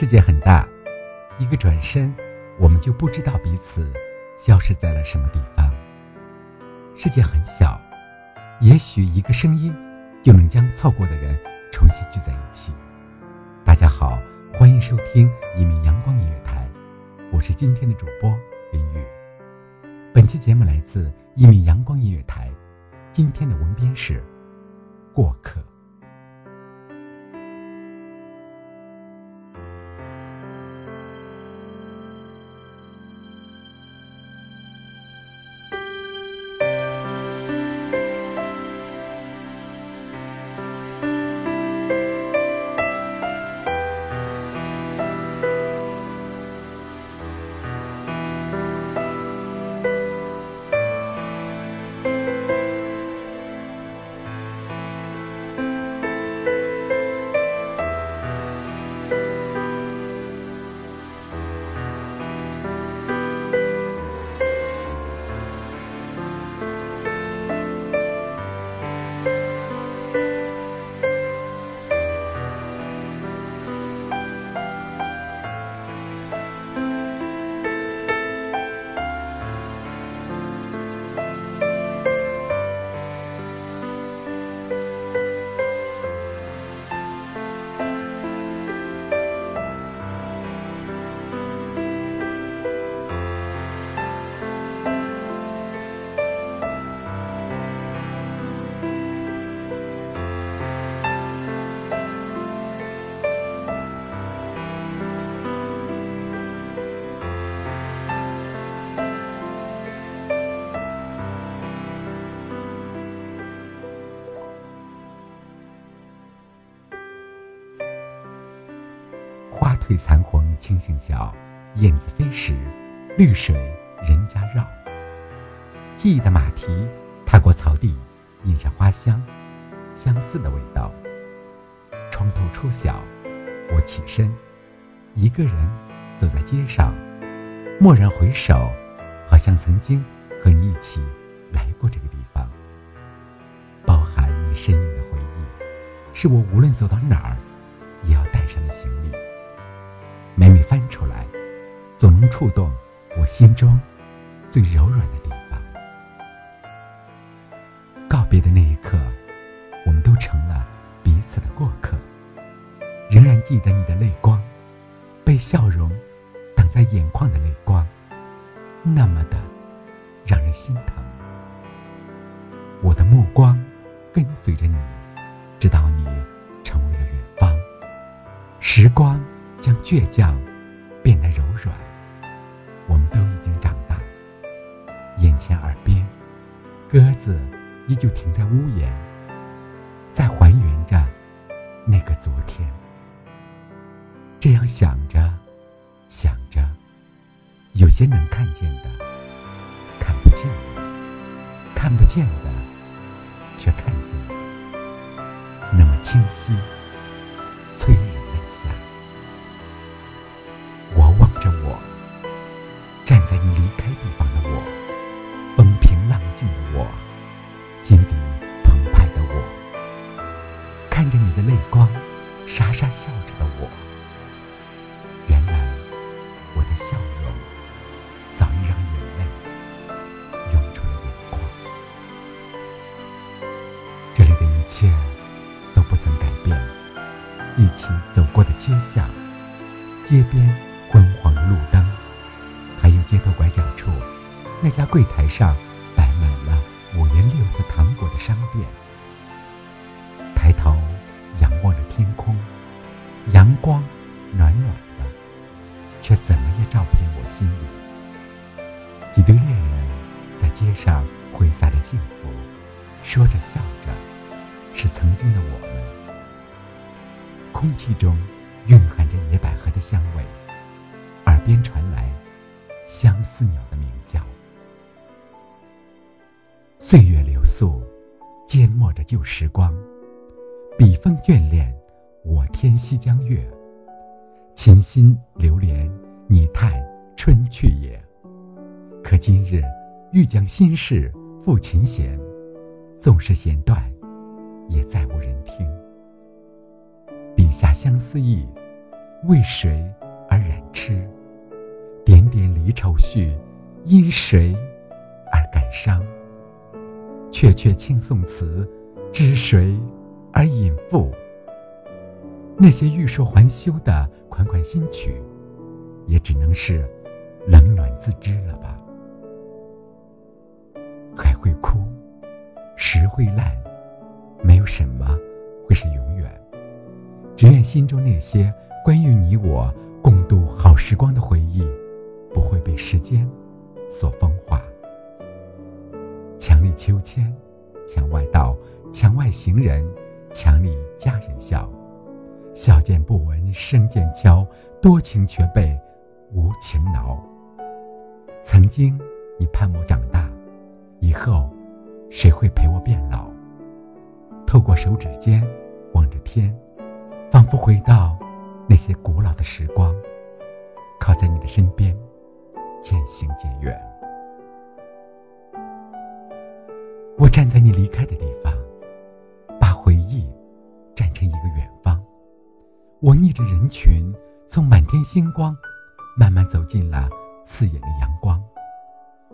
世界很大，一个转身，我们就不知道彼此消失在了什么地方。世界很小，也许一个声音就能将错过的人重新聚在一起。大家好，欢迎收听一米阳光音乐台，我是今天的主播林雨。本期节目来自一米阳光音乐台，今天的文编是过客。褪残红青杏小，燕子飞时，绿水人家绕。记忆的马蹄踏过草地，印上花香，相似的味道。窗头初晓，我起身，一个人走在街上，蓦然回首，好像曾经和你一起来过这个地方。包含你身影的回忆，是我无论走到哪儿，也要带上的行李。出来，总能触动我心中最柔软的地方。告别的那一刻，我们都成了彼此的过客。仍然记得你的泪光，被笑容挡在眼眶的泪光，那么的让人心疼。我的目光跟随着你，直到你成为了远方。时光。将倔强变得柔软，我们都已经长大。眼前耳边，鸽子依旧停在屋檐，在还原着那个昨天。这样想着，想着，有些能看见的，看不见的；看不见的，却看见了那么清晰。心底澎湃的我，看着你的泪光，傻傻笑着的我。原来我的笑容早已让眼泪涌出了眼眶。这里的一切都不曾改变，一起走过的街巷，街边昏黄的路灯，还有街头拐角处那家柜台上摆满了五颜六色糖果的商店。抬头仰望着天空，阳光暖暖的，却怎么也照不进我心里。几对恋人在街上挥洒着幸福，说着笑着，是曾经的我们。空气中蕴含着野百合的香味，耳边传来相思鸟的鸣叫。岁月流速，缄默着旧时光。笔锋眷恋，我天西江月；琴心流连，你叹春去也。可今日欲将心事付琴弦，纵是弦断，也再无人听。笔下相思意，为谁而染痴？点点离愁绪，因谁而感伤？阙阙轻送词，知谁？而隐赋，那些欲说还休的款款新曲，也只能是冷暖自知了吧。海会枯，石会烂，没有什么会是永远。只愿心中那些关于你我共度好时光的回忆，不会被时间所风化。墙里秋千，墙外道，墙外行人。墙里佳人笑，笑渐不闻声渐悄，多情却被无情恼。曾经你盼我长大，以后谁会陪我变老？透过手指尖望着天，仿佛回到那些古老的时光，靠在你的身边，渐行渐远。我站在你离开的地方。把回忆，站成一个远方。我逆着人群，从满天星光，慢慢走进了刺眼的阳光。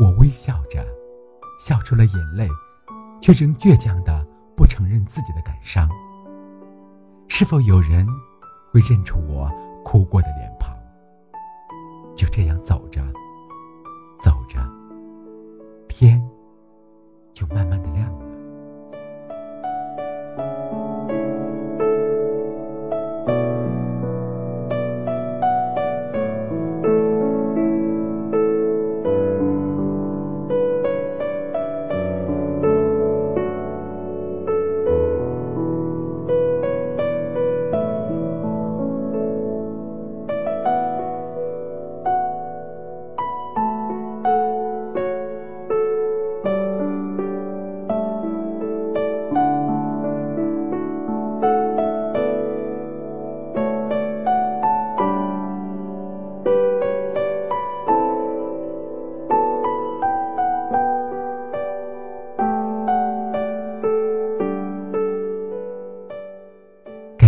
我微笑着，笑出了眼泪，却仍倔强的不承认自己的感伤。是否有人会认出我哭过的脸庞？就这样走着，走着，天就慢慢的亮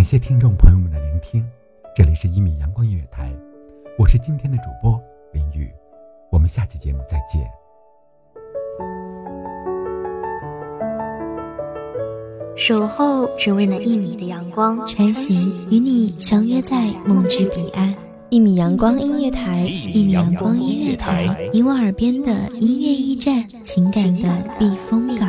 感谢听众朋友们的聆听，这里是一米阳光音乐台，我是今天的主播林雨，我们下期节目再见。守候只为那一米的阳光，穿行与你相约在梦之彼岸。一米阳光音乐台，一米阳光音乐台，你我耳边的音乐驿站，情感的避风港。